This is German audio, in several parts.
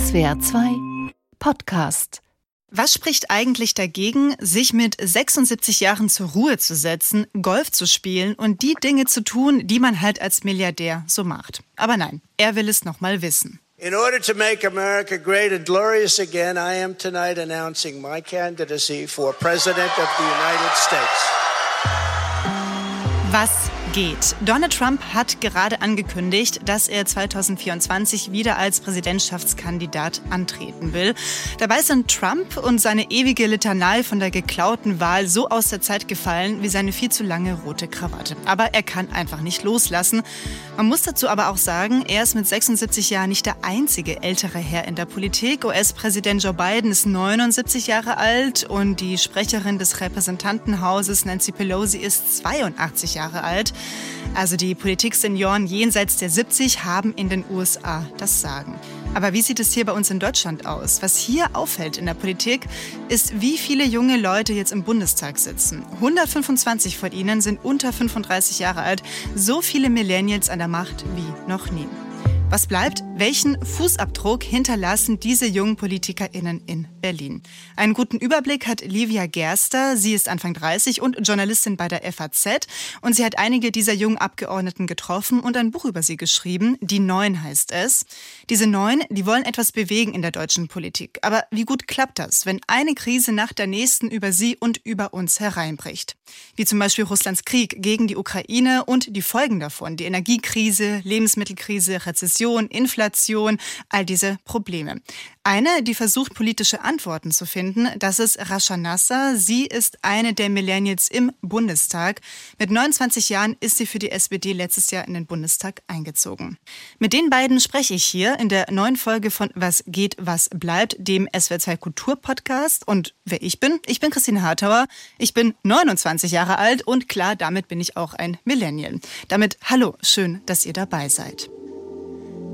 SWR 2 Podcast. Was spricht eigentlich dagegen, sich mit 76 Jahren zur Ruhe zu setzen, Golf zu spielen und die Dinge zu tun, die man halt als Milliardär so macht? Aber nein, er will es noch mal wissen. In order to make America great and glorious again, I am tonight announcing my candidacy for President of the United States. Was geht. Donald Trump hat gerade angekündigt, dass er 2024 wieder als Präsidentschaftskandidat antreten will. Dabei sind Trump und seine ewige Litanei von der geklauten Wahl so aus der Zeit gefallen wie seine viel zu lange rote Krawatte. Aber er kann einfach nicht loslassen. Man muss dazu aber auch sagen, er ist mit 76 Jahren nicht der einzige ältere Herr in der Politik. US-Präsident Joe Biden ist 79 Jahre alt und die Sprecherin des Repräsentantenhauses Nancy Pelosi ist 82 Jahre alt. Also die Politiksenioren jenseits der 70 haben in den USA das Sagen. Aber wie sieht es hier bei uns in Deutschland aus? Was hier auffällt in der Politik, ist, wie viele junge Leute jetzt im Bundestag sitzen. 125 von ihnen sind unter 35 Jahre alt. So viele Millennials an der Macht wie noch nie. Was bleibt? Welchen Fußabdruck hinterlassen diese jungen PolitikerInnen in Berlin? Einen guten Überblick hat Livia Gerster. Sie ist Anfang 30 und Journalistin bei der FAZ. Und sie hat einige dieser jungen Abgeordneten getroffen und ein Buch über sie geschrieben. Die Neuen heißt es. Diese Neuen, die wollen etwas bewegen in der deutschen Politik. Aber wie gut klappt das, wenn eine Krise nach der nächsten über sie und über uns hereinbricht? Wie zum Beispiel Russlands Krieg gegen die Ukraine und die Folgen davon. Die Energiekrise, Lebensmittelkrise, Rezession Inflation, all diese Probleme. Eine, die versucht, politische Antworten zu finden, das ist Rasha Nasser. Sie ist eine der Millennials im Bundestag. Mit 29 Jahren ist sie für die SPD letztes Jahr in den Bundestag eingezogen. Mit den beiden spreche ich hier in der neuen Folge von Was geht, was bleibt, dem SWR2 Kultur-Podcast. Und wer ich bin? Ich bin Christine Hartauer. Ich bin 29 Jahre alt und klar, damit bin ich auch ein Millennial. Damit hallo, schön, dass ihr dabei seid.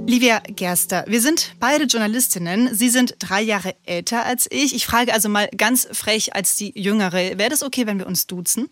Livia Gerster, wir sind beide Journalistinnen. Sie sind drei Jahre älter als ich. Ich frage also mal ganz frech als die Jüngere. Wäre das okay, wenn wir uns duzen?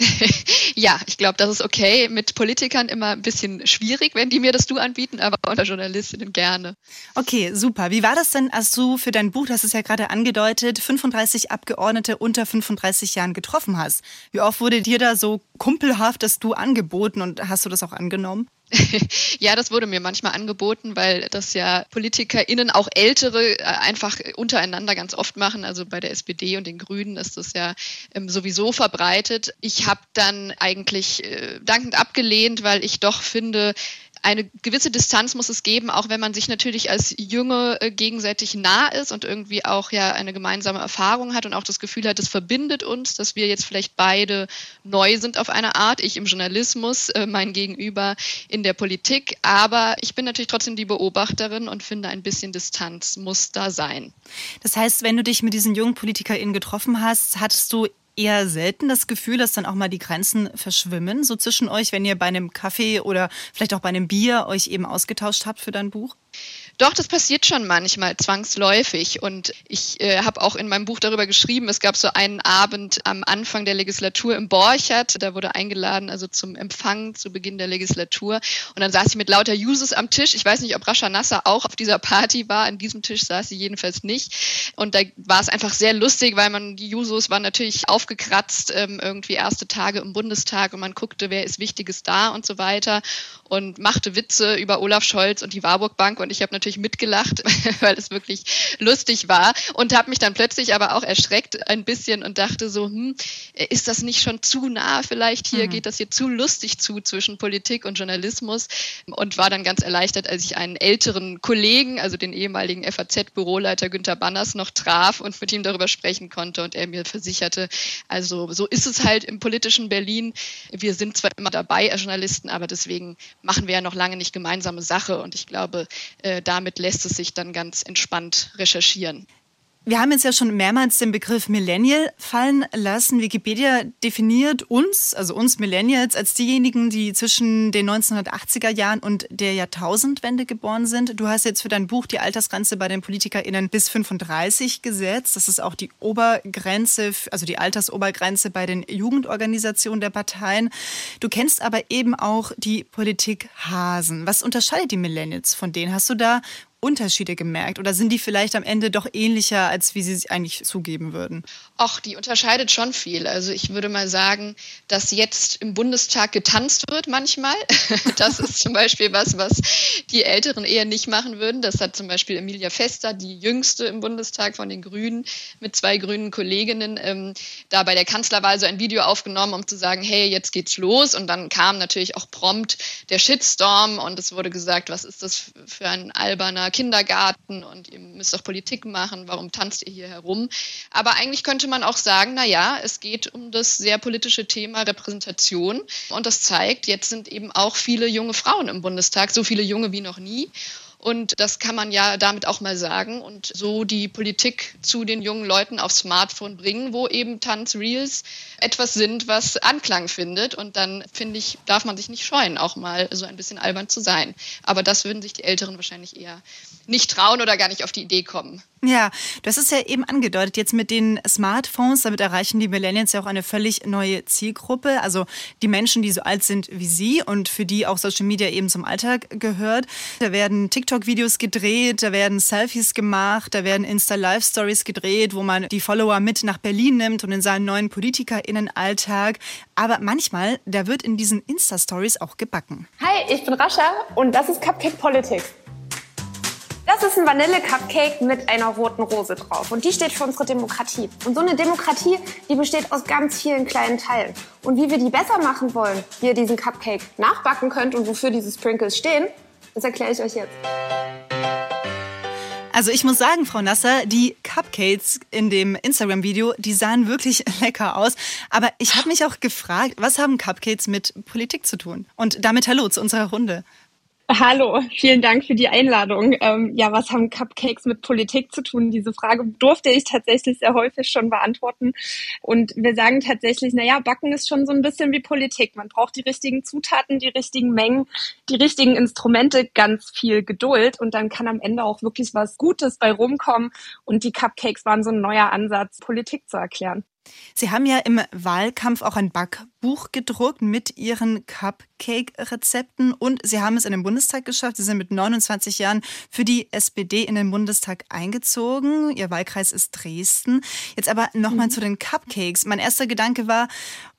ja, ich glaube, das ist okay. Mit Politikern immer ein bisschen schwierig, wenn die mir das Du anbieten, aber unter Journalistinnen gerne. Okay, super. Wie war das denn, als du für dein Buch, das ist ja gerade angedeutet, 35 Abgeordnete unter 35 Jahren getroffen hast? Wie oft wurde dir da so kumpelhaft das Du angeboten und hast du das auch angenommen? ja, das wurde mir manchmal angeboten, weil das ja PolitikerInnen, auch Ältere, äh, einfach untereinander ganz oft machen. Also bei der SPD und den Grünen ist das ja ähm, sowieso verbreitet. Ich habe dann eigentlich äh, dankend abgelehnt, weil ich doch finde, eine gewisse Distanz muss es geben, auch wenn man sich natürlich als Junge äh, gegenseitig nah ist und irgendwie auch ja eine gemeinsame Erfahrung hat und auch das Gefühl hat, es verbindet uns, dass wir jetzt vielleicht beide neu sind auf eine Art. Ich im Journalismus, äh, mein Gegenüber in der Politik. Aber ich bin natürlich trotzdem die Beobachterin und finde, ein bisschen Distanz muss da sein. Das heißt, wenn du dich mit diesen jungen PolitikerInnen getroffen hast, hattest du eher selten das Gefühl, dass dann auch mal die Grenzen verschwimmen, so zwischen euch, wenn ihr bei einem Kaffee oder vielleicht auch bei einem Bier euch eben ausgetauscht habt für dein Buch? Doch, das passiert schon manchmal zwangsläufig. Und ich äh, habe auch in meinem Buch darüber geschrieben, es gab so einen Abend am Anfang der Legislatur im Borchert. Da wurde eingeladen, also zum Empfang zu Beginn der Legislatur. Und dann saß ich mit lauter Jusos am Tisch. Ich weiß nicht, ob Rascha Nasser auch auf dieser Party war. An diesem Tisch saß sie jedenfalls nicht. Und da war es einfach sehr lustig, weil man, die Jusos waren natürlich aufgekratzt, ähm, irgendwie erste Tage im Bundestag und man guckte, wer ist Wichtiges da und so weiter und machte Witze über Olaf Scholz und die Warburg Bank. Und ich habe natürlich natürlich mitgelacht, weil es wirklich lustig war und habe mich dann plötzlich aber auch erschreckt ein bisschen und dachte so, hm, ist das nicht schon zu nah vielleicht hier, mhm. geht das hier zu lustig zu zwischen Politik und Journalismus und war dann ganz erleichtert, als ich einen älteren Kollegen, also den ehemaligen FAZ-Büroleiter Günter Banners noch traf und mit ihm darüber sprechen konnte und er mir versicherte, also so ist es halt im politischen Berlin. Wir sind zwar immer dabei als Journalisten, aber deswegen machen wir ja noch lange nicht gemeinsame Sache und ich glaube, äh, da damit lässt es sich dann ganz entspannt recherchieren. Wir haben jetzt ja schon mehrmals den Begriff Millennial fallen lassen. Wikipedia definiert uns, also uns Millennials, als diejenigen, die zwischen den 1980er Jahren und der Jahrtausendwende geboren sind. Du hast jetzt für dein Buch die Altersgrenze bei den PolitikerInnen bis 35 gesetzt. Das ist auch die Obergrenze, also die Altersobergrenze bei den Jugendorganisationen der Parteien. Du kennst aber eben auch die Politikhasen. Was unterscheidet die Millennials von denen? Hast du da Unterschiede gemerkt oder sind die vielleicht am Ende doch ähnlicher, als wie sie eigentlich zugeben würden? Ach, die unterscheidet schon viel. Also ich würde mal sagen, dass jetzt im Bundestag getanzt wird manchmal. Das ist zum Beispiel was, was die Älteren eher nicht machen würden. Das hat zum Beispiel Emilia Fester, die jüngste im Bundestag von den Grünen, mit zwei grünen Kolleginnen, ähm, da bei der Kanzlerwahl so ein Video aufgenommen, um zu sagen, hey, jetzt geht's los. Und dann kam natürlich auch prompt der Shitstorm und es wurde gesagt, was ist das für ein alberner Kindergarten und ihr müsst doch Politik machen, warum tanzt ihr hier herum? Aber eigentlich könnte man auch sagen, na ja, es geht um das sehr politische Thema Repräsentation und das zeigt, jetzt sind eben auch viele junge Frauen im Bundestag, so viele junge wie noch nie. Und das kann man ja damit auch mal sagen und so die Politik zu den jungen Leuten aufs Smartphone bringen, wo eben Tanzreels etwas sind, was Anklang findet. Und dann finde ich, darf man sich nicht scheuen, auch mal so ein bisschen albern zu sein. Aber das würden sich die Älteren wahrscheinlich eher nicht trauen oder gar nicht auf die Idee kommen. Ja, du hast es ja eben angedeutet, jetzt mit den Smartphones, damit erreichen die Millennials ja auch eine völlig neue Zielgruppe. Also die Menschen, die so alt sind wie sie und für die auch Social Media eben zum Alltag gehört. Da werden TikTok-Videos gedreht, da werden Selfies gemacht, da werden Insta-Live-Stories gedreht, wo man die Follower mit nach Berlin nimmt und in seinen neuen PolitikerInnen-Alltag. Aber manchmal, da wird in diesen Insta-Stories auch gebacken. Hi, ich bin Rascha und das ist Cupcake Politics. Das ist ein Vanille-Cupcake mit einer roten Rose drauf. Und die steht für unsere Demokratie. Und so eine Demokratie, die besteht aus ganz vielen kleinen Teilen. Und wie wir die besser machen wollen, wie ihr diesen Cupcake nachbacken könnt und wofür diese Sprinkles stehen, das erkläre ich euch jetzt. Also ich muss sagen, Frau Nasser, die Cupcakes in dem Instagram-Video, die sahen wirklich lecker aus. Aber ich habe mich auch gefragt, was haben Cupcakes mit Politik zu tun? Und damit hallo zu unserer Runde. Hallo, vielen Dank für die Einladung. Ähm, ja, was haben Cupcakes mit Politik zu tun? Diese Frage durfte ich tatsächlich sehr häufig schon beantworten. Und wir sagen tatsächlich, na ja, Backen ist schon so ein bisschen wie Politik. Man braucht die richtigen Zutaten, die richtigen Mengen, die richtigen Instrumente, ganz viel Geduld. Und dann kann am Ende auch wirklich was Gutes bei rumkommen. Und die Cupcakes waren so ein neuer Ansatz, Politik zu erklären. Sie haben ja im Wahlkampf auch ein Backbuch gedruckt mit Ihren Cupcake-Rezepten und Sie haben es in den Bundestag geschafft. Sie sind mit 29 Jahren für die SPD in den Bundestag eingezogen. Ihr Wahlkreis ist Dresden. Jetzt aber nochmal mhm. zu den Cupcakes. Mein erster Gedanke war,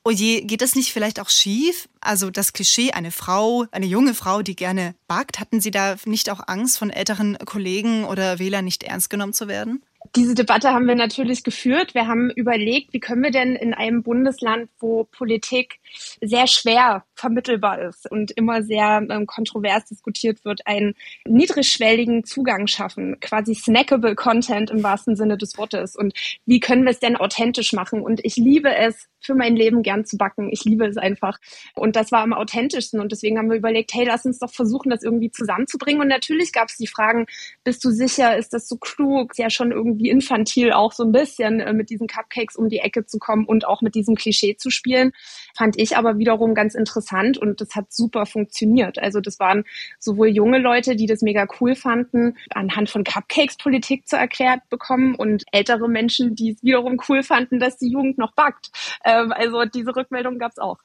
oh je, geht das nicht vielleicht auch schief? Also das Klischee, eine Frau, eine junge Frau, die gerne backt, hatten Sie da nicht auch Angst von älteren Kollegen oder Wählern nicht ernst genommen zu werden? Diese Debatte haben wir natürlich geführt. Wir haben überlegt, wie können wir denn in einem Bundesland, wo Politik sehr schwer vermittelbar ist und immer sehr ähm, kontrovers diskutiert wird, einen niedrigschwelligen Zugang schaffen, quasi snackable Content im wahrsten Sinne des Wortes. Und wie können wir es denn authentisch machen? Und ich liebe es, für mein Leben gern zu backen. Ich liebe es einfach. Und das war am authentischsten. Und deswegen haben wir überlegt, hey, lass uns doch versuchen, das irgendwie zusammenzubringen. Und natürlich gab es die Fragen, bist du sicher, ist das so klug? Ist ja schon irgendwie infantil auch so ein bisschen äh, mit diesen Cupcakes um die Ecke zu kommen und auch mit diesem Klischee zu spielen. Fand ich aber wiederum ganz interessant und das hat super funktioniert. Also das waren sowohl junge Leute, die das mega cool fanden, anhand von Cupcakes Politik zu erklärt bekommen und ältere Menschen, die es wiederum cool fanden, dass die Jugend noch backt ähm, also diese Rückmeldung gab es auch.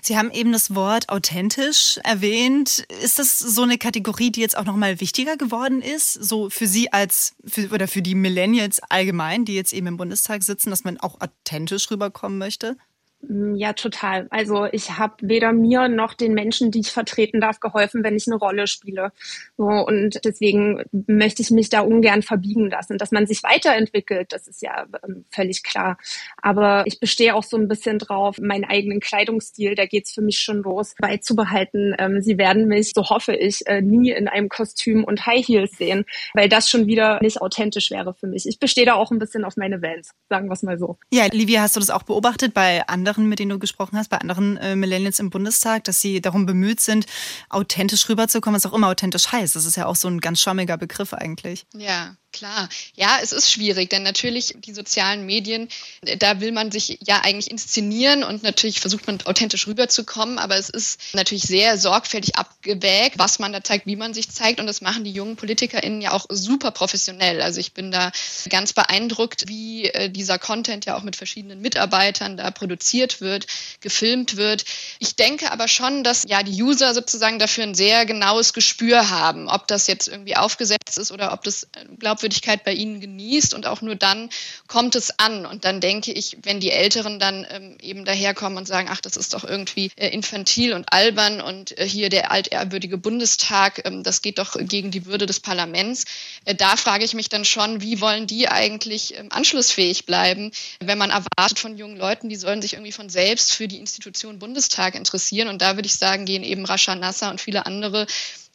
Sie haben eben das Wort authentisch erwähnt. Ist das so eine Kategorie, die jetzt auch nochmal wichtiger geworden ist, so für Sie als für, oder für die Millennials allgemein, die jetzt eben im Bundestag sitzen, dass man auch authentisch rüberkommen möchte? Mm, ja, total. Also ich habe weder mir noch den Menschen, die ich vertreten darf, geholfen, wenn ich eine Rolle spiele. So, und deswegen möchte ich mich da ungern verbiegen lassen. Dass man sich weiterentwickelt, das ist ja ähm, völlig klar. Aber ich bestehe auch so ein bisschen drauf, meinen eigenen Kleidungsstil, da geht's für mich schon los, beizubehalten. Ähm, Sie werden mich, so hoffe ich, äh, nie in einem Kostüm und High Heels sehen, weil das schon wieder nicht authentisch wäre für mich. Ich bestehe da auch ein bisschen auf meine Vans, sagen wir es mal so. Ja, Livia, hast du das auch beobachtet bei anderen anderen, mit denen du gesprochen hast, bei anderen äh, Millennials im Bundestag, dass sie darum bemüht sind, authentisch rüberzukommen, was auch immer authentisch heißt. Das ist ja auch so ein ganz schwammiger Begriff eigentlich. Ja, Klar, ja, es ist schwierig, denn natürlich die sozialen Medien, da will man sich ja eigentlich inszenieren und natürlich versucht man authentisch rüberzukommen, aber es ist natürlich sehr sorgfältig abgewägt, was man da zeigt, wie man sich zeigt und das machen die jungen PolitikerInnen ja auch super professionell. Also ich bin da ganz beeindruckt, wie äh, dieser Content ja auch mit verschiedenen Mitarbeitern da produziert wird, gefilmt wird. Ich denke aber schon, dass ja die User sozusagen dafür ein sehr genaues Gespür haben, ob das jetzt irgendwie aufgesetzt ist oder ob das äh, glaubt Glaubwürdigkeit bei ihnen genießt und auch nur dann kommt es an. Und dann denke ich, wenn die Älteren dann ähm, eben daherkommen und sagen, ach, das ist doch irgendwie äh, infantil und albern und äh, hier der altehrwürdige Bundestag, ähm, das geht doch gegen die Würde des Parlaments. Äh, da frage ich mich dann schon, wie wollen die eigentlich ähm, anschlussfähig bleiben, wenn man erwartet von jungen Leuten, die sollen sich irgendwie von selbst für die Institution Bundestag interessieren. Und da würde ich sagen, gehen eben Rascha Nasser und viele andere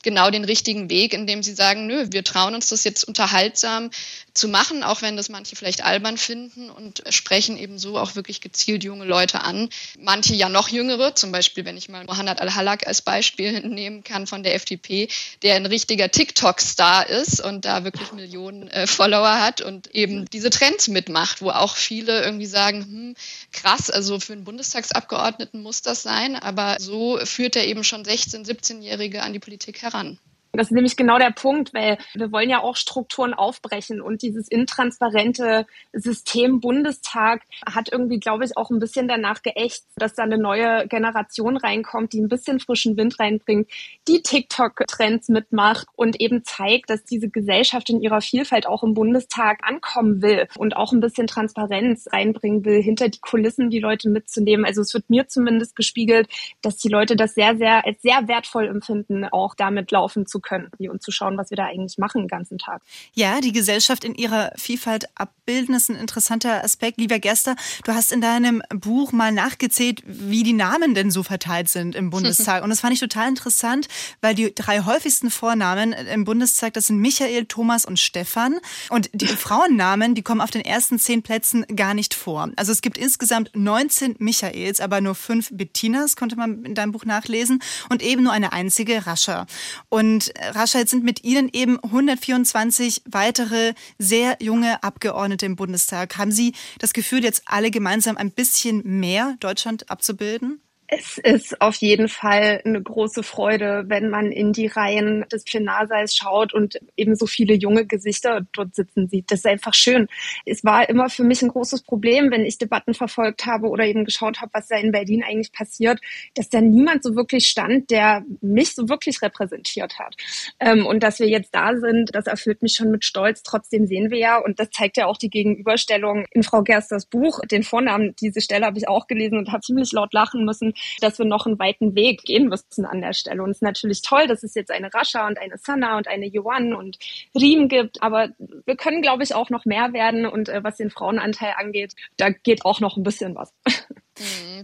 genau den richtigen Weg, indem sie sagen, nö, wir trauen uns das jetzt unterhaltsam zu machen, auch wenn das manche vielleicht albern finden und sprechen eben so auch wirklich gezielt junge Leute an. Manche ja noch jüngere, zum Beispiel, wenn ich mal Mohanad Al-Halak als Beispiel nehmen kann von der FDP, der ein richtiger TikTok-Star ist und da wirklich Millionen äh, Follower hat und eben diese Trends mitmacht, wo auch viele irgendwie sagen, hm, krass, also für einen Bundestagsabgeordneten muss das sein, aber so führt er eben schon 16-, 17-Jährige an die Politik heran. Das ist nämlich genau der Punkt, weil wir wollen ja auch Strukturen aufbrechen und dieses intransparente System Bundestag hat irgendwie, glaube ich, auch ein bisschen danach geächt, dass da eine neue Generation reinkommt, die ein bisschen frischen Wind reinbringt, die TikTok-Trends mitmacht und eben zeigt, dass diese Gesellschaft in ihrer Vielfalt auch im Bundestag ankommen will und auch ein bisschen Transparenz reinbringen will, hinter die Kulissen die Leute mitzunehmen. Also es wird mir zumindest gespiegelt, dass die Leute das sehr, sehr sehr wertvoll empfinden, auch damit laufen zu können und zu schauen, was wir da eigentlich machen den ganzen Tag. Ja, die Gesellschaft in ihrer Vielfalt abbilden ist ein interessanter Aspekt. Lieber Gester, du hast in deinem Buch mal nachgezählt, wie die Namen denn so verteilt sind im Bundestag. Und das fand ich total interessant, weil die drei häufigsten Vornamen im Bundestag, das sind Michael, Thomas und Stefan. Und die Frauennamen, die kommen auf den ersten zehn Plätzen gar nicht vor. Also es gibt insgesamt 19 Michaels, aber nur fünf Bettinas, konnte man in deinem Buch nachlesen, und eben nur eine einzige Rascha. Und Rascha, jetzt sind mit Ihnen eben 124 weitere sehr junge Abgeordnete im Bundestag. Haben Sie das Gefühl, jetzt alle gemeinsam ein bisschen mehr Deutschland abzubilden? Es ist auf jeden Fall eine große Freude, wenn man in die Reihen des Plenarsaals schaut und eben so viele junge Gesichter dort sitzen sieht. Das ist einfach schön. Es war immer für mich ein großes Problem, wenn ich Debatten verfolgt habe oder eben geschaut habe, was da in Berlin eigentlich passiert, dass da niemand so wirklich stand, der mich so wirklich repräsentiert hat. Ähm, und dass wir jetzt da sind, das erfüllt mich schon mit Stolz. Trotzdem sehen wir ja, und das zeigt ja auch die Gegenüberstellung in Frau Gersters Buch, den Vornamen, diese Stelle habe ich auch gelesen und habe ziemlich laut lachen müssen dass wir noch einen weiten Weg gehen müssen an der Stelle. Und es ist natürlich toll, dass es jetzt eine Rascha und eine Sana und eine Yuan und Riem gibt, aber wir können, glaube ich, auch noch mehr werden. Und äh, was den Frauenanteil angeht, da geht auch noch ein bisschen was.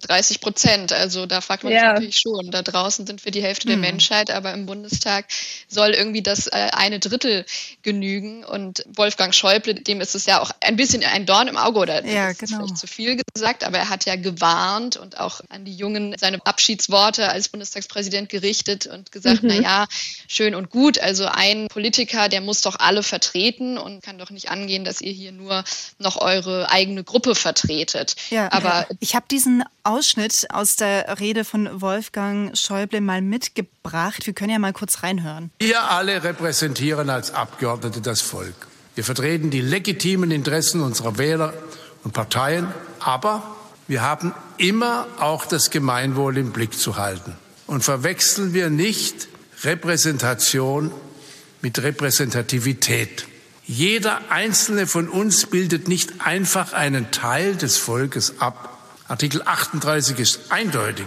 30 mhm, Prozent. Also da fragt man ja. sich natürlich schon. Da draußen sind wir die Hälfte der mhm. Menschheit, aber im Bundestag soll irgendwie das äh, eine Drittel genügen. Und Wolfgang Schäuble, dem ist es ja auch ein bisschen ein Dorn im Auge oder ja, das genau. ist vielleicht zu viel gesagt, aber er hat ja gewarnt und auch an die Jungen seine Abschiedsworte als Bundestagspräsident gerichtet und gesagt, mhm. na ja, schön und gut. Also ein Politiker, der muss doch alle vertreten und kann doch nicht angehen, dass ihr hier nur noch eure eigene Gruppe vertretet. Ja, aber ich habe diese diesen Ausschnitt aus der Rede von Wolfgang Schäuble mal mitgebracht. Wir können ja mal kurz reinhören. Wir alle repräsentieren als Abgeordnete das Volk. Wir vertreten die legitimen Interessen unserer Wähler und Parteien, aber wir haben immer auch das Gemeinwohl im Blick zu halten. Und verwechseln wir nicht Repräsentation mit Repräsentativität. Jeder einzelne von uns bildet nicht einfach einen Teil des Volkes ab, Artikel 38 ist eindeutig.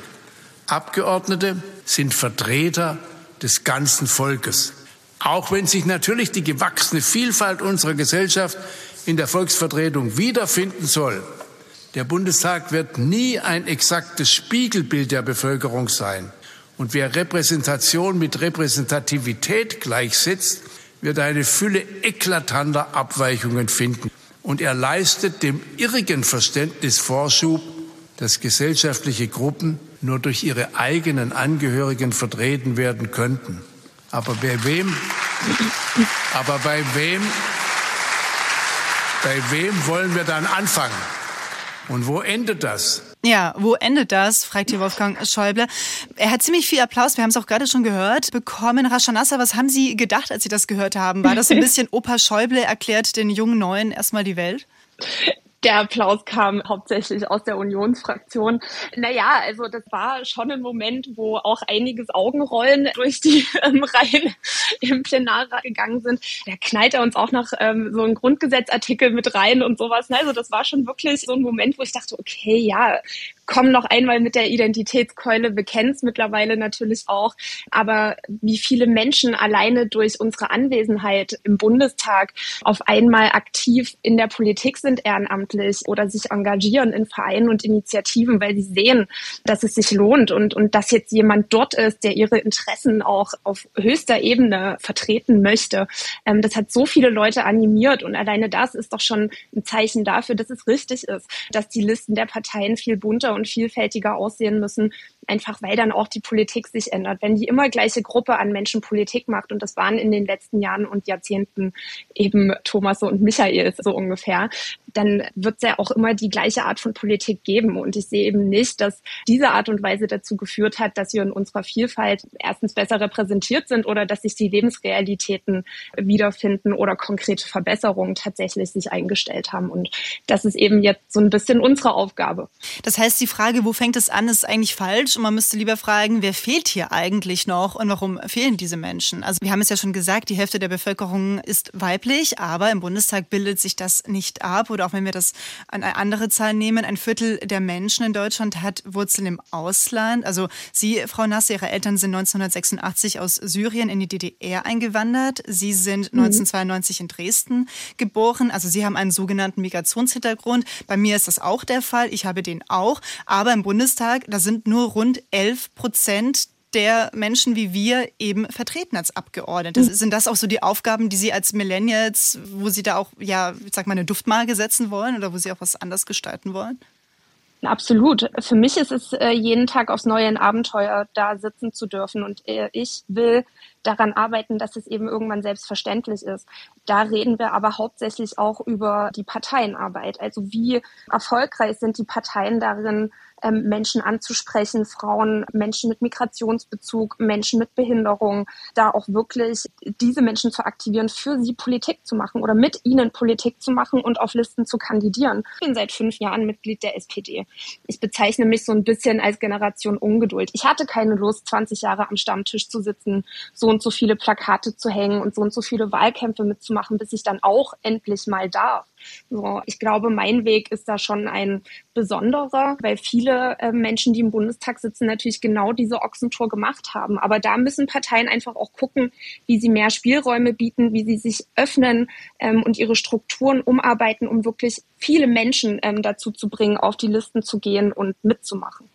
Abgeordnete sind Vertreter des ganzen Volkes. Auch wenn sich natürlich die gewachsene Vielfalt unserer Gesellschaft in der Volksvertretung wiederfinden soll, der Bundestag wird nie ein exaktes Spiegelbild der Bevölkerung sein. Und wer Repräsentation mit Repräsentativität gleichsetzt, wird eine Fülle eklatanter Abweichungen finden. Und er leistet dem irrigen Verständnis Vorschub, dass gesellschaftliche Gruppen nur durch ihre eigenen Angehörigen vertreten werden könnten. Aber bei wem, aber bei wem, Bei wem wollen wir dann anfangen? Und wo endet das? Ja, wo endet das? fragt hier Wolfgang Schäuble. Er hat ziemlich viel Applaus, wir haben es auch gerade schon gehört, bekommen. Rashanassa, was haben Sie gedacht, als Sie das gehört haben? War das ein bisschen Opa Schäuble erklärt den jungen Neuen erstmal die Welt? Der Applaus kam hauptsächlich aus der Unionsfraktion. Naja, also das war schon ein Moment, wo auch einiges Augenrollen durch die ähm, Reihen im Plenarrat gegangen sind. Da knallt er uns auch noch ähm, so einen Grundgesetzartikel mit rein und sowas. Also das war schon wirklich so ein Moment, wo ich dachte, okay, ja, komm noch einmal mit der Identitätskeule, wir kennen es mittlerweile natürlich auch, aber wie viele Menschen alleine durch unsere Anwesenheit im Bundestag auf einmal aktiv in der Politik sind ehrenamtlich oder sich engagieren in Vereinen und Initiativen, weil sie sehen, dass es sich lohnt und, und dass jetzt jemand dort ist, der ihre Interessen auch auf höchster Ebene vertreten möchte. Ähm, das hat so viele Leute animiert und alleine das ist doch schon ein Zeichen dafür, dass es richtig ist, dass die Listen der Parteien viel bunter und vielfältiger aussehen müssen, einfach weil dann auch die Politik sich ändert. Wenn die immer gleiche Gruppe an Menschen Politik macht, und das waren in den letzten Jahren und Jahrzehnten eben Thomas und Michael so ungefähr, dann wird es ja auch immer die gleiche Art von Politik geben. Und ich sehe eben nicht, dass diese Art und Weise dazu geführt hat, dass wir in unserer Vielfalt erstens besser repräsentiert sind oder dass sich die Lebensrealitäten wiederfinden oder konkrete Verbesserungen tatsächlich sich eingestellt haben. Und das ist eben jetzt so ein bisschen unsere Aufgabe. Das heißt, die Frage, wo fängt es an, ist eigentlich falsch und man müsste lieber fragen, wer fehlt hier eigentlich noch und warum fehlen diese Menschen? Also wir haben es ja schon gesagt, die Hälfte der Bevölkerung ist weiblich, aber im Bundestag bildet sich das nicht ab oder auch wenn wir das an eine andere Zahl nehmen, ein Viertel der Menschen in Deutschland hat Wurzeln im Ausland. Also Sie, Frau Nasse, Ihre Eltern sind 1986 aus Syrien in die DDR eingewandert. Sie sind mhm. 1992 in Dresden geboren. Also Sie haben einen sogenannten Migrationshintergrund. Bei mir ist das auch der Fall. Ich habe den auch. Aber im Bundestag, da sind nur rund 11 Prozent der Menschen wie wir eben vertreten als Abgeordnete. Mhm. Sind das auch so die Aufgaben, die Sie als Millennials, wo Sie da auch, ja, ich sag mal, eine Duftmarke setzen wollen oder wo Sie auch was anders gestalten wollen? Absolut. Für mich ist es äh, jeden Tag aufs neue ein Abenteuer, da sitzen zu dürfen. Und äh, ich will daran arbeiten, dass es eben irgendwann selbstverständlich ist. Da reden wir aber hauptsächlich auch über die Parteienarbeit. Also wie erfolgreich sind die Parteien darin, ähm, Menschen anzusprechen, Frauen, Menschen mit Migrationsbezug, Menschen mit Behinderung, da auch wirklich diese Menschen zu aktivieren, für sie Politik zu machen oder mit ihnen Politik zu machen und auf Listen zu kandidieren. Ich bin seit fünf Jahren Mitglied der SPD. Ich bezeichne mich so ein bisschen als Generation Ungeduld. Ich hatte keine Lust, 20 Jahre am Stammtisch zu sitzen, so und so viele Plakate zu hängen und so und so viele Wahlkämpfe mitzumachen, bis ich dann auch endlich mal darf. So, ich glaube, mein Weg ist da schon ein besonderer, weil viele äh, Menschen, die im Bundestag sitzen, natürlich genau diese Ochsentour gemacht haben. Aber da müssen Parteien einfach auch gucken, wie sie mehr Spielräume bieten, wie sie sich öffnen ähm, und ihre Strukturen umarbeiten, um wirklich viele Menschen ähm, dazu zu bringen, auf die Listen zu gehen und mitzumachen.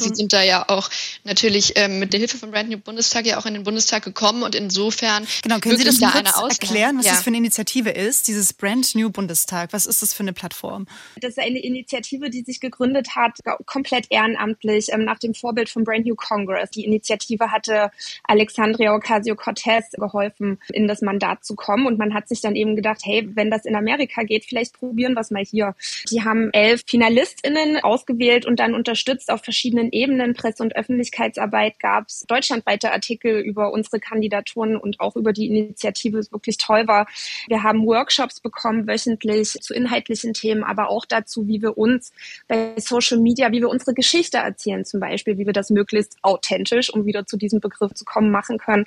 Sie sind da ja auch natürlich ähm, mit der Hilfe vom Brand New Bundestag ja auch in den Bundestag gekommen und insofern genau können Sie das da kurz erklären, was ja. das für eine Initiative ist? Dieses Brand New Bundestag, was ist das für eine Plattform? Das ist eine Initiative, die sich gegründet hat, komplett ehrenamtlich ähm, nach dem Vorbild vom Brand New Congress. Die Initiative hatte Alexandria Ocasio-Cortez geholfen, in das Mandat zu kommen und man hat sich dann eben gedacht, hey, wenn das in Amerika geht, vielleicht probieren wir es mal hier. Die haben elf Finalistinnen ausgewählt und dann unterstützt auf verschiedenen verschiedenen Ebenen, Presse- und Öffentlichkeitsarbeit, gab es deutschlandweite Artikel über unsere Kandidaturen und auch über die Initiative, es wirklich toll war. Wir haben Workshops bekommen, wöchentlich zu inhaltlichen Themen, aber auch dazu, wie wir uns bei Social Media, wie wir unsere Geschichte erzählen zum Beispiel, wie wir das möglichst authentisch, um wieder zu diesem Begriff zu kommen, machen können.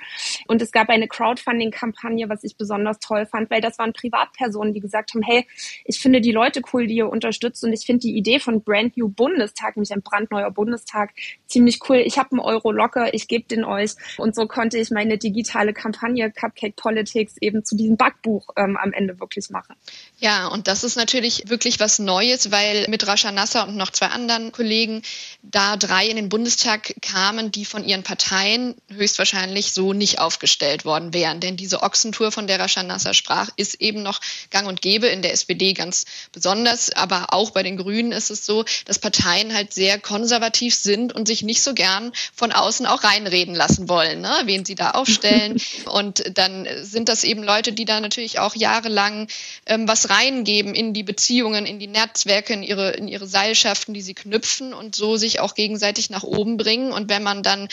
Und es gab eine Crowdfunding-Kampagne, was ich besonders toll fand, weil das waren Privatpersonen, die gesagt haben, hey, ich finde die Leute cool, die ihr unterstützt und ich finde die Idee von Brand New Bundestag, nämlich ein brandneuer Bundestag, Tag ziemlich cool. Ich habe einen Euro locker, ich gebe den euch. Und so konnte ich meine digitale Kampagne Cupcake Politics eben zu diesem Backbuch ähm, am Ende wirklich machen. Ja, und das ist natürlich wirklich was Neues, weil mit Rascha Nasser und noch zwei anderen Kollegen da drei in den Bundestag kamen, die von ihren Parteien höchstwahrscheinlich so nicht aufgestellt worden wären. Denn diese Ochsentour, von der Rascha Nasser sprach, ist eben noch gang und gäbe in der SPD ganz besonders. Aber auch bei den Grünen ist es so, dass Parteien halt sehr konservativ sind und sich nicht so gern von außen auch reinreden lassen wollen, ne? wen sie da aufstellen. und dann sind das eben Leute, die da natürlich auch jahrelang ähm, was reingeben in die Beziehungen, in die Netzwerke, in ihre, in ihre Seilschaften, die sie knüpfen und so sich auch gegenseitig nach oben bringen. Und wenn man dann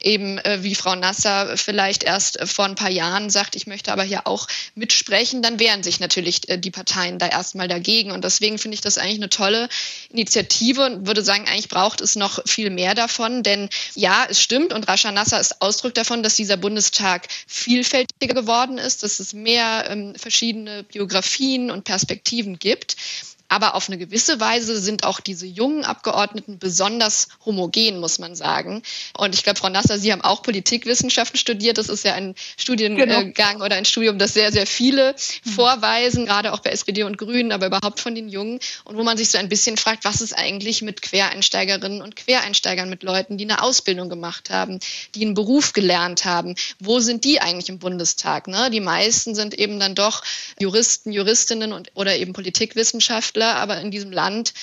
eben äh, wie Frau Nasser vielleicht erst äh, vor ein paar Jahren sagt, ich möchte aber hier auch mitsprechen, dann wehren sich natürlich äh, die Parteien da erstmal dagegen. Und deswegen finde ich das eigentlich eine tolle Initiative und würde sagen, eigentlich braucht es noch viel mehr davon. Denn ja, es stimmt und Rascha Nasser ist Ausdruck davon, dass dieser Bundestag vielfältiger geworden ist, dass es mehr ähm, verschiedene Biografien und Perspektiven gibt. Aber auf eine gewisse Weise sind auch diese jungen Abgeordneten besonders homogen, muss man sagen. Und ich glaube, Frau Nasser, Sie haben auch Politikwissenschaften studiert. Das ist ja ein Studiengang genau. oder ein Studium, das sehr, sehr viele mhm. vorweisen, gerade auch bei SPD und Grünen, aber überhaupt von den Jungen. Und wo man sich so ein bisschen fragt, was ist eigentlich mit Quereinsteigerinnen und Quereinsteigern, mit Leuten, die eine Ausbildung gemacht haben, die einen Beruf gelernt haben. Wo sind die eigentlich im Bundestag? Ne? Die meisten sind eben dann doch Juristen, Juristinnen und, oder eben Politikwissenschaftler. Wissenschaftler, aber in diesem Land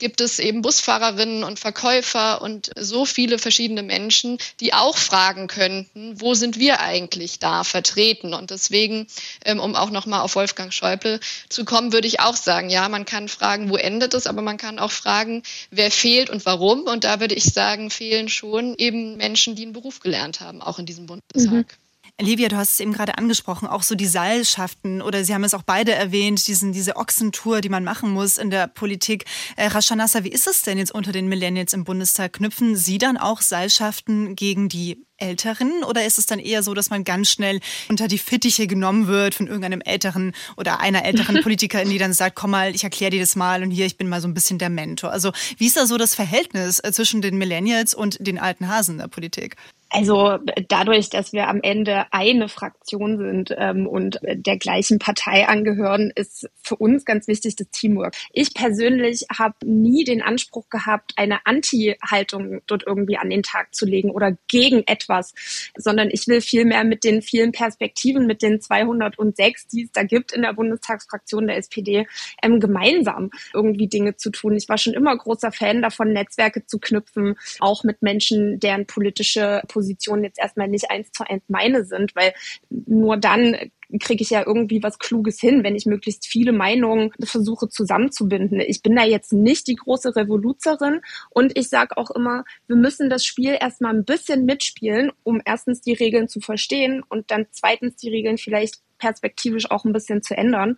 gibt es eben Busfahrerinnen und Verkäufer und so viele verschiedene Menschen, die auch fragen könnten, wo sind wir eigentlich da vertreten? Und deswegen, ähm, um auch nochmal auf Wolfgang Schäuble zu kommen, würde ich auch sagen, ja, man kann fragen, wo endet es, aber man kann auch fragen, wer fehlt und warum. Und da würde ich sagen, fehlen schon eben Menschen, die einen Beruf gelernt haben, auch in diesem Bundestag. Mhm. Livia, du hast es eben gerade angesprochen, auch so die Seilschaften oder Sie haben es auch beide erwähnt, diesen, diese Ochsentour, die man machen muss in der Politik. Äh, Rashanassa, wie ist es denn jetzt unter den Millennials im Bundestag? Knüpfen Sie dann auch Seilschaften gegen die Älteren oder ist es dann eher so, dass man ganz schnell unter die Fittiche genommen wird von irgendeinem älteren oder einer älteren Politikerin, die dann sagt, komm mal, ich erkläre dir das mal und hier, ich bin mal so ein bisschen der Mentor. Also wie ist da so das Verhältnis äh, zwischen den Millennials und den alten Hasen der Politik? Also dadurch, dass wir am Ende eine Fraktion sind ähm, und der gleichen Partei angehören, ist für uns ganz wichtig das Teamwork. Ich persönlich habe nie den Anspruch gehabt, eine Anti-Haltung dort irgendwie an den Tag zu legen oder gegen etwas, sondern ich will vielmehr mit den vielen Perspektiven, mit den 206, die es da gibt in der Bundestagsfraktion der SPD, ähm, gemeinsam irgendwie Dinge zu tun. Ich war schon immer großer Fan davon, Netzwerke zu knüpfen, auch mit Menschen, deren politische Positionen jetzt erstmal nicht eins zu eins meine sind, weil nur dann kriege ich ja irgendwie was Kluges hin, wenn ich möglichst viele Meinungen versuche zusammenzubinden. Ich bin da jetzt nicht die große Revoluzerin und ich sage auch immer, wir müssen das Spiel erstmal ein bisschen mitspielen, um erstens die Regeln zu verstehen und dann zweitens die Regeln vielleicht perspektivisch auch ein bisschen zu ändern.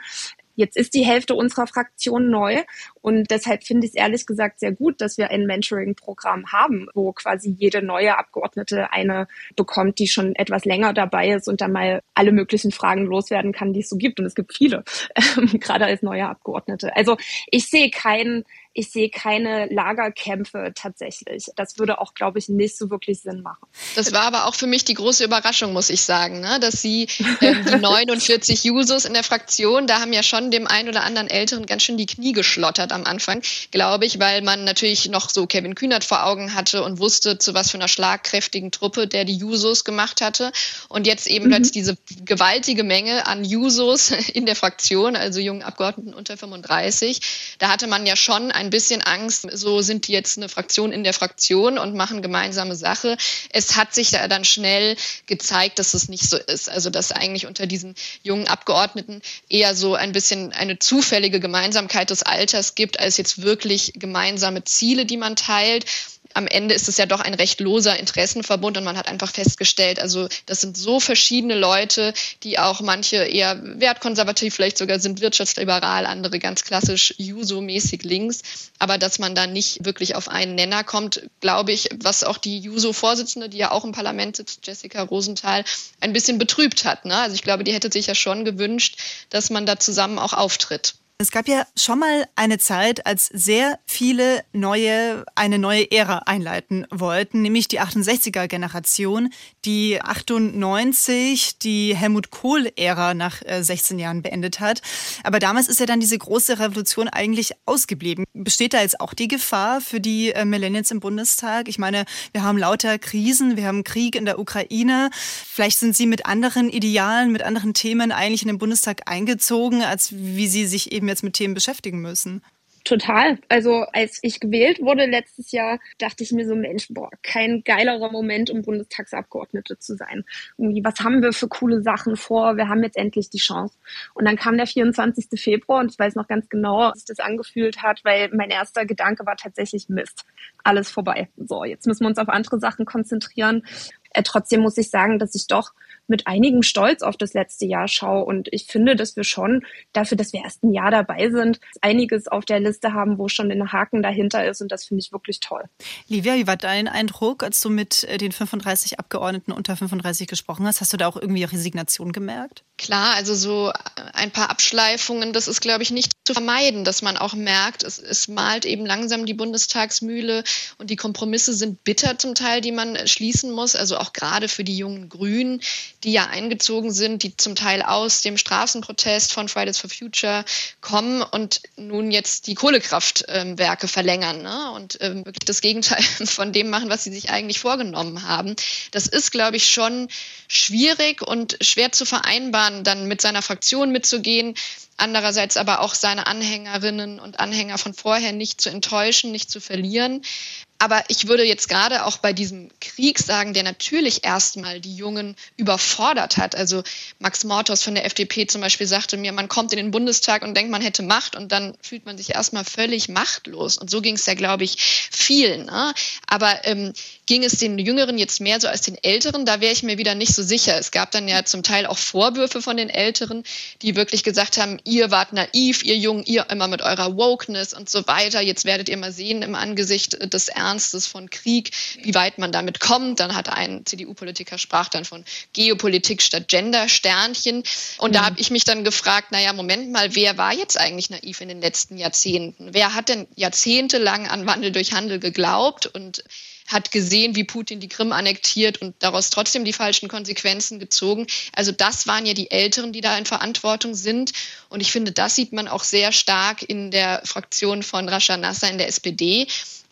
Jetzt ist die Hälfte unserer Fraktion neu und deshalb finde ich es ehrlich gesagt sehr gut, dass wir ein Mentoring-Programm haben, wo quasi jede neue Abgeordnete eine bekommt, die schon etwas länger dabei ist und dann mal alle möglichen Fragen loswerden kann, die es so gibt. Und es gibt viele, gerade als neue Abgeordnete. Also ich sehe keinen ich sehe keine Lagerkämpfe tatsächlich. Das würde auch, glaube ich, nicht so wirklich Sinn machen. Das war aber auch für mich die große Überraschung, muss ich sagen, ne? dass Sie ähm, die 49 Jusos in der Fraktion, da haben ja schon dem einen oder anderen Älteren ganz schön die Knie geschlottert am Anfang, glaube ich, weil man natürlich noch so Kevin Kühnert vor Augen hatte und wusste, zu was für einer schlagkräftigen Truppe der die Jusos gemacht hatte. Und jetzt eben mhm. plötzlich diese gewaltige Menge an Jusos in der Fraktion, also jungen Abgeordneten unter 35. Da hatte man ja schon ein bisschen Angst, so sind die jetzt eine Fraktion in der Fraktion und machen gemeinsame Sache. Es hat sich da dann schnell gezeigt, dass es nicht so ist. Also dass eigentlich unter diesen jungen Abgeordneten eher so ein bisschen eine zufällige Gemeinsamkeit des Alters gibt, als jetzt wirklich gemeinsame Ziele, die man teilt am Ende ist es ja doch ein recht loser Interessenverbund und man hat einfach festgestellt, also das sind so verschiedene Leute, die auch manche eher wertkonservativ vielleicht sogar sind, wirtschaftsliberal, andere ganz klassisch Juso-mäßig links, aber dass man da nicht wirklich auf einen Nenner kommt, glaube ich, was auch die Juso-Vorsitzende, die ja auch im Parlament sitzt, Jessica Rosenthal, ein bisschen betrübt hat. Ne? Also ich glaube, die hätte sich ja schon gewünscht, dass man da zusammen auch auftritt. Es gab ja schon mal eine Zeit, als sehr viele neue, eine neue Ära einleiten wollten, nämlich die 68er-Generation, die 98 die Helmut Kohl-Ära nach 16 äh, Jahren beendet hat. Aber damals ist ja dann diese große Revolution eigentlich ausgeblieben. Besteht da jetzt auch die Gefahr für die äh, Millennials im Bundestag? Ich meine, wir haben lauter Krisen, wir haben Krieg in der Ukraine. Vielleicht sind Sie mit anderen Idealen, mit anderen Themen eigentlich in den Bundestag eingezogen, als wie Sie sich eben eben jetzt mit Themen beschäftigen müssen? Total. Also als ich gewählt wurde letztes Jahr, dachte ich mir so, Mensch, boah, kein geilerer Moment, um Bundestagsabgeordnete zu sein. Irgendwie, was haben wir für coole Sachen vor? Wir haben jetzt endlich die Chance. Und dann kam der 24. Februar und ich weiß noch ganz genau, was sich das angefühlt hat, weil mein erster Gedanke war tatsächlich Mist. Alles vorbei. So, jetzt müssen wir uns auf andere Sachen konzentrieren. Äh, trotzdem muss ich sagen, dass ich doch mit einigem Stolz auf das letzte Jahr schaue. Und ich finde, dass wir schon dafür, dass wir erst ein Jahr dabei sind, einiges auf der Liste haben, wo schon ein Haken dahinter ist. Und das finde ich wirklich toll. Livia, wie war dein Eindruck, als du mit den 35 Abgeordneten unter 35 gesprochen hast? Hast du da auch irgendwie Resignation gemerkt? Klar, also so ein paar Abschleifungen, das ist, glaube ich, nicht zu vermeiden, dass man auch merkt, es, es malt eben langsam die Bundestagsmühle und die Kompromisse sind bitter zum Teil, die man schließen muss. Also auch gerade für die jungen Grünen, die ja eingezogen sind, die zum Teil aus dem Straßenprotest von Fridays for Future kommen und nun jetzt die Kohlekraftwerke verlängern ne? und ähm, wirklich das Gegenteil von dem machen, was sie sich eigentlich vorgenommen haben. Das ist, glaube ich, schon schwierig und schwer zu vereinbaren, dann mit seiner Fraktion mitzugehen, andererseits aber auch seine Anhängerinnen und Anhänger von vorher nicht zu enttäuschen, nicht zu verlieren. Aber ich würde jetzt gerade auch bei diesem Krieg sagen, der natürlich erstmal die Jungen überfordert hat. Also Max Mortos von der FDP zum Beispiel sagte mir, man kommt in den Bundestag und denkt, man hätte Macht und dann fühlt man sich erstmal völlig machtlos. Und so ging es ja, glaube ich, vielen. Ne? Aber ähm, ging es den Jüngeren jetzt mehr so als den Älteren? Da wäre ich mir wieder nicht so sicher. Es gab dann ja zum Teil auch Vorwürfe von den Älteren, die wirklich gesagt haben, ihr wart naiv, ihr Jungen, ihr immer mit eurer Wokeness und so weiter. Jetzt werdet ihr mal sehen im Angesicht des Ernstes von Krieg, wie weit man damit kommt. Dann hat ein CDU-Politiker sprach dann von Geopolitik statt Gender-Sternchen. Und mhm. da habe ich mich dann gefragt, naja, Moment mal, wer war jetzt eigentlich naiv in den letzten Jahrzehnten? Wer hat denn jahrzehntelang an Wandel durch Handel geglaubt und hat gesehen, wie Putin die Krim annektiert und daraus trotzdem die falschen Konsequenzen gezogen. Also das waren ja die Älteren, die da in Verantwortung sind. Und ich finde, das sieht man auch sehr stark in der Fraktion von Rascha Nasser in der SPD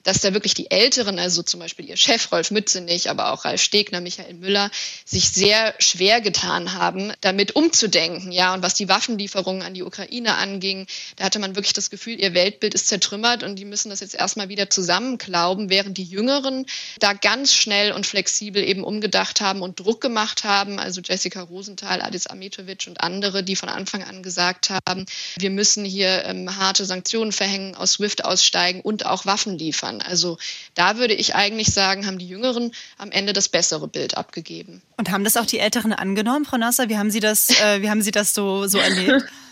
dass da wirklich die Älteren, also zum Beispiel ihr Chef Rolf Mützenich, aber auch Ralf Stegner, Michael Müller, sich sehr schwer getan haben, damit umzudenken. Ja, und was die Waffenlieferungen an die Ukraine anging, da hatte man wirklich das Gefühl, ihr Weltbild ist zertrümmert und die müssen das jetzt erstmal wieder zusammenklauben, während die Jüngeren da ganz schnell und flexibel eben umgedacht haben und Druck gemacht haben. Also Jessica Rosenthal, Adis Ametovic und andere, die von Anfang an gesagt haben, wir müssen hier ähm, harte Sanktionen verhängen, aus SWIFT aussteigen und auch Waffen liefern kann. Also da würde ich eigentlich sagen, haben die Jüngeren am Ende das bessere Bild abgegeben. Und haben das auch die Älteren angenommen, Frau Nasser? Wie haben Sie das, äh, wie haben Sie das so, so erlebt?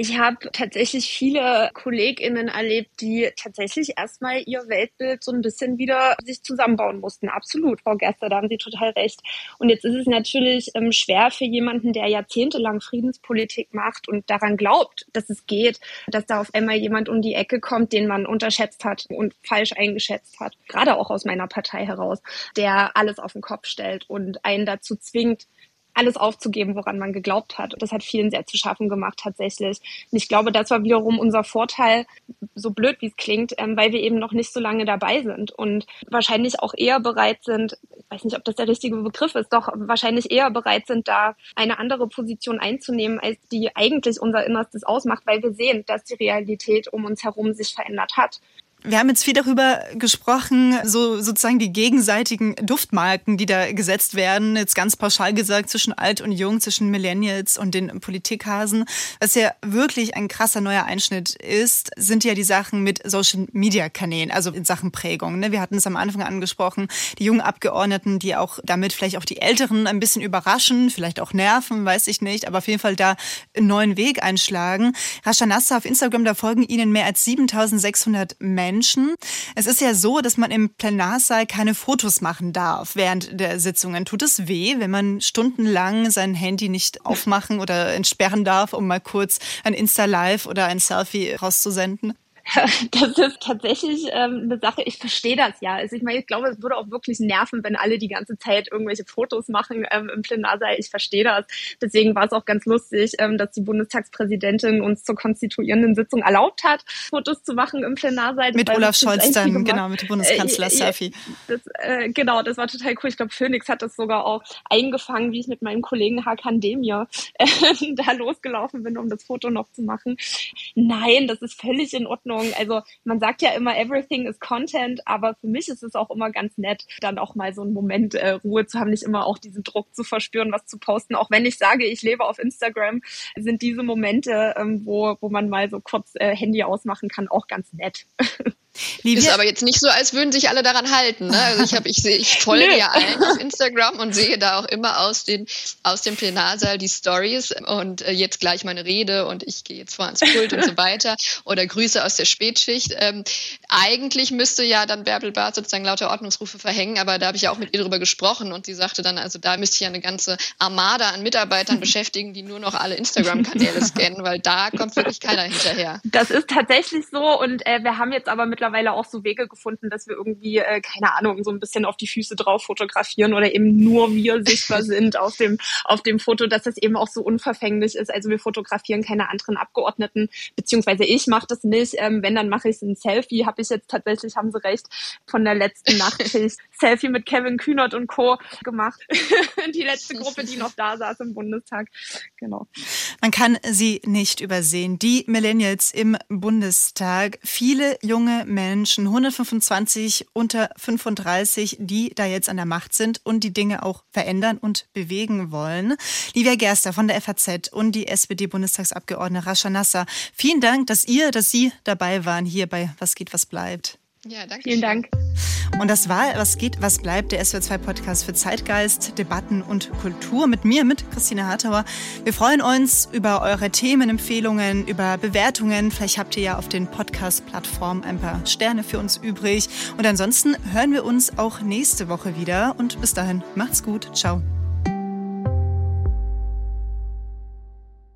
Ich habe tatsächlich viele KollegInnen erlebt, die tatsächlich erstmal ihr Weltbild so ein bisschen wieder sich zusammenbauen mussten. Absolut, Frau Gerster, da haben Sie total recht. Und jetzt ist es natürlich ähm, schwer für jemanden, der jahrzehntelang Friedenspolitik macht und daran glaubt, dass es geht, dass da auf einmal jemand um die Ecke kommt, den man unterschätzt hat und falsch eingeschätzt hat. Gerade auch aus meiner Partei heraus, der alles auf den Kopf stellt und einen dazu zwingt, alles aufzugeben, woran man geglaubt hat. Das hat vielen sehr zu schaffen gemacht tatsächlich. Und ich glaube, das war wiederum unser Vorteil, so blöd wie es klingt, ähm, weil wir eben noch nicht so lange dabei sind und wahrscheinlich auch eher bereit sind, ich weiß nicht, ob das der richtige Begriff ist, doch wahrscheinlich eher bereit sind, da eine andere Position einzunehmen, als die eigentlich unser Innerstes ausmacht, weil wir sehen, dass die Realität um uns herum sich verändert hat. Wir haben jetzt viel darüber gesprochen, so sozusagen die gegenseitigen Duftmarken, die da gesetzt werden. Jetzt ganz pauschal gesagt zwischen alt und jung, zwischen Millennials und den Politikhasen. Was ja wirklich ein krasser neuer Einschnitt ist, sind ja die Sachen mit Social Media Kanälen, also in Sachen Prägung. Ne? Wir hatten es am Anfang angesprochen, die jungen Abgeordneten, die auch damit vielleicht auch die Älteren ein bisschen überraschen, vielleicht auch nerven, weiß ich nicht, aber auf jeden Fall da einen neuen Weg einschlagen. Rasha Nasser auf Instagram, da folgen ihnen mehr als 7600 Menschen. Menschen. Es ist ja so, dass man im Plenarsaal keine Fotos machen darf während der Sitzungen. Tut es weh, wenn man stundenlang sein Handy nicht aufmachen oder entsperren darf, um mal kurz ein Insta-Live oder ein Selfie rauszusenden? Das ist tatsächlich ähm, eine Sache, ich verstehe das ja. Also ich meine, ich glaube, es würde auch wirklich nerven, wenn alle die ganze Zeit irgendwelche Fotos machen ähm, im Plenarsaal. Ich verstehe das. Deswegen war es auch ganz lustig, ähm, dass die Bundestagspräsidentin uns zur konstituierenden Sitzung erlaubt hat, Fotos zu machen im Plenarsaal. Mit Olaf Scholz dann, genau, mit Bundeskanzler äh, Selfie. Das, äh, genau, das war total cool. Ich glaube, Phoenix hat das sogar auch eingefangen, wie ich mit meinem Kollegen Hakan Demir äh, da losgelaufen bin, um das Foto noch zu machen. Nein, das ist völlig in Ordnung Ahnung. Also man sagt ja immer, everything is content, aber für mich ist es auch immer ganz nett, dann auch mal so einen Moment äh, Ruhe zu haben, nicht immer auch diesen Druck zu verspüren, was zu posten. Auch wenn ich sage, ich lebe auf Instagram, sind diese Momente, ähm, wo, wo man mal so kurz äh, Handy ausmachen kann, auch ganz nett. Livia? Ist aber jetzt nicht so, als würden sich alle daran halten. Ne? Also ich, hab, ich, seh, ich folge ja allen auf Instagram und sehe da auch immer aus, den, aus dem Plenarsaal die Stories und äh, jetzt gleich meine Rede und ich gehe jetzt vor ans Pult und so weiter oder Grüße aus der Spätschicht. Ähm, eigentlich müsste ja dann Bärbel Barth sozusagen lauter Ordnungsrufe verhängen, aber da habe ich ja auch mit ihr darüber gesprochen und sie sagte dann, also da müsste ich ja eine ganze Armada an Mitarbeitern beschäftigen, die nur noch alle Instagram-Kanäle scannen, weil da kommt wirklich keiner hinterher. Das ist tatsächlich so und äh, wir haben jetzt aber mittlerweile mittlerweile auch so Wege gefunden, dass wir irgendwie, äh, keine Ahnung, so ein bisschen auf die Füße drauf fotografieren oder eben nur wir sichtbar sind auf dem, auf dem Foto, dass das eben auch so unverfänglich ist. Also wir fotografieren keine anderen Abgeordneten, beziehungsweise ich mache das nicht. Ähm, wenn, dann mache ich ein Selfie. Habe ich jetzt tatsächlich, haben Sie recht, von der letzten Nachtschicht Selfie mit Kevin Kühnert und Co. gemacht. die letzte Gruppe, die noch da saß im Bundestag. Genau. Man kann sie nicht übersehen. Die Millennials im Bundestag. Viele junge Menschen, 125 unter 35, die da jetzt an der Macht sind und die Dinge auch verändern und bewegen wollen. Livia Gerster von der FAZ und die SPD-Bundestagsabgeordnete Rascha Nasser. Vielen Dank, dass ihr, dass Sie dabei waren hier bei Was geht, was bleibt. Ja, danke. Vielen Dank. Und das war Was geht, was bleibt, der SWR2-Podcast für Zeitgeist, Debatten und Kultur mit mir, mit Christine Hartauer. Wir freuen uns über eure Themenempfehlungen, über Bewertungen. Vielleicht habt ihr ja auf den Podcast-Plattformen ein paar Sterne für uns übrig. Und ansonsten hören wir uns auch nächste Woche wieder. Und bis dahin, macht's gut. Ciao.